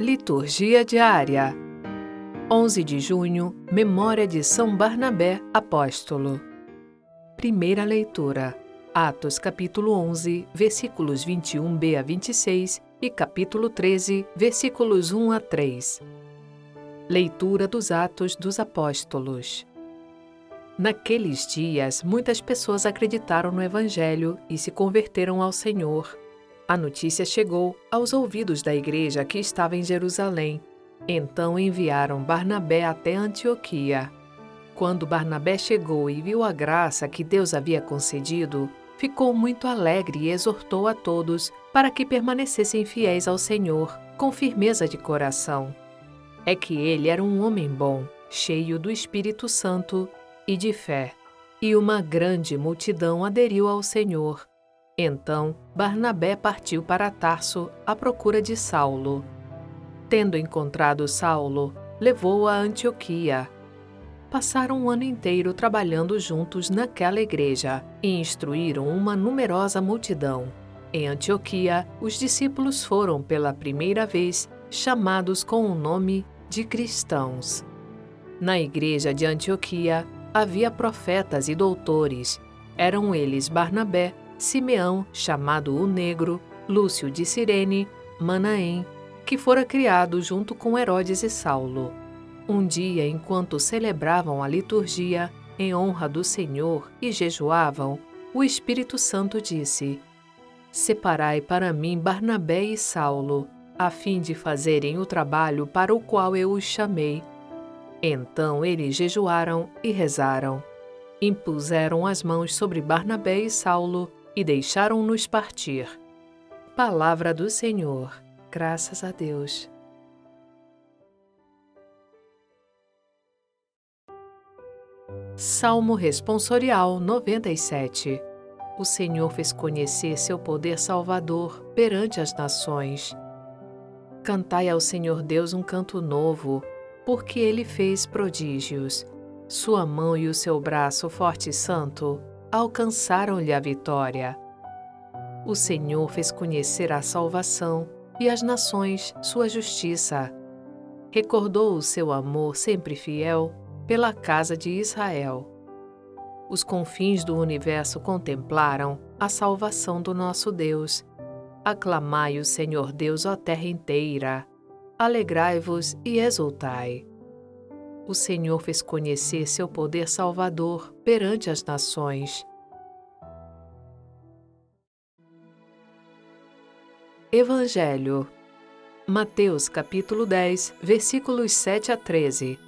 Liturgia diária. 11 de junho, memória de São Barnabé, apóstolo. Primeira leitura. Atos capítulo 11, versículos 21b a 26 e capítulo 13, versículos 1 a 3. Leitura dos Atos dos Apóstolos. Naqueles dias, muitas pessoas acreditaram no Evangelho e se converteram ao Senhor. A notícia chegou aos ouvidos da igreja que estava em Jerusalém. Então enviaram Barnabé até Antioquia. Quando Barnabé chegou e viu a graça que Deus havia concedido, ficou muito alegre e exortou a todos para que permanecessem fiéis ao Senhor, com firmeza de coração. É que ele era um homem bom, cheio do Espírito Santo e de fé, e uma grande multidão aderiu ao Senhor então Barnabé partiu para Tarso à procura de Saulo. Tendo encontrado Saulo, levou-o a Antioquia. Passaram um ano inteiro trabalhando juntos naquela igreja e instruíram uma numerosa multidão. Em Antioquia, os discípulos foram pela primeira vez chamados com o nome de cristãos. Na igreja de Antioquia havia profetas e doutores. Eram eles Barnabé, Simeão, chamado o Negro, Lúcio de Cirene, Manaém, que fora criado junto com Herodes e Saulo. Um dia, enquanto celebravam a liturgia em honra do Senhor e jejuavam, o Espírito Santo disse: Separai para mim Barnabé e Saulo, a fim de fazerem o trabalho para o qual eu os chamei. Então eles jejuaram e rezaram. Impuseram as mãos sobre Barnabé e Saulo e deixaram-nos partir. Palavra do Senhor, graças a Deus. Salmo Responsorial 97 O Senhor fez conhecer seu poder salvador perante as nações. Cantai ao Senhor Deus um canto novo, porque ele fez prodígios. Sua mão e o seu braço forte e santo alcançaram-lhe a vitória. O Senhor fez conhecer a salvação e as nações sua justiça. Recordou o seu amor sempre fiel pela casa de Israel. Os confins do universo contemplaram a salvação do nosso Deus. Aclamai o Senhor Deus, ó terra inteira. Alegrai-vos e exultai o Senhor fez conhecer seu poder salvador perante as nações. Evangelho Mateus capítulo 10, versículos 7 a 13.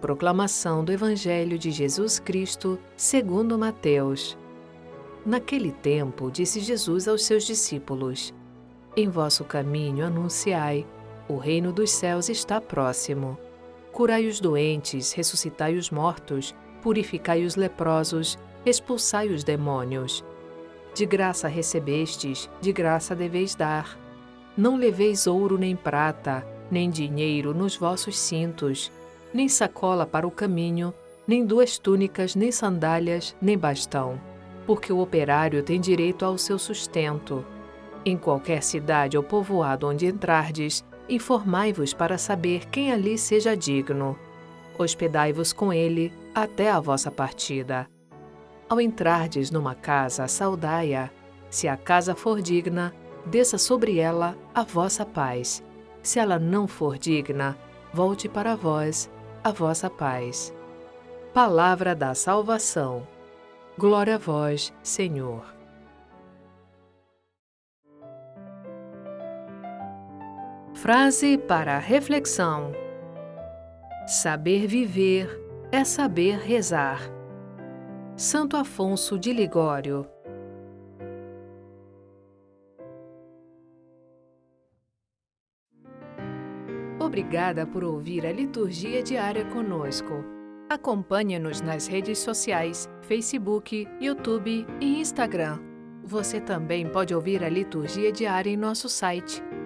Proclamação do Evangelho de Jesus Cristo, segundo Mateus. Naquele tempo, disse Jesus aos seus discípulos: Em vosso caminho anunciai: o reino dos céus está próximo. Curai os doentes, ressuscitai os mortos, purificai os leprosos, expulsai os demônios. De graça recebestes, de graça deveis dar. Não leveis ouro nem prata, nem dinheiro nos vossos cintos, nem sacola para o caminho, nem duas túnicas, nem sandálias, nem bastão, porque o operário tem direito ao seu sustento. Em qualquer cidade ou povoado onde entrardes, informai-vos para saber quem ali seja digno. Hospedai-vos com ele até a vossa partida. Ao entrardes numa casa, saudai-a. Se a casa for digna, desça sobre ela a vossa paz. Se ela não for digna, volte para vós a vossa paz. Palavra da salvação. Glória a vós, Senhor. Frase para reflexão: Saber viver é saber rezar. Santo Afonso de Ligório. Obrigada por ouvir a liturgia diária conosco. Acompanhe-nos nas redes sociais, Facebook, YouTube e Instagram. Você também pode ouvir a liturgia diária em nosso site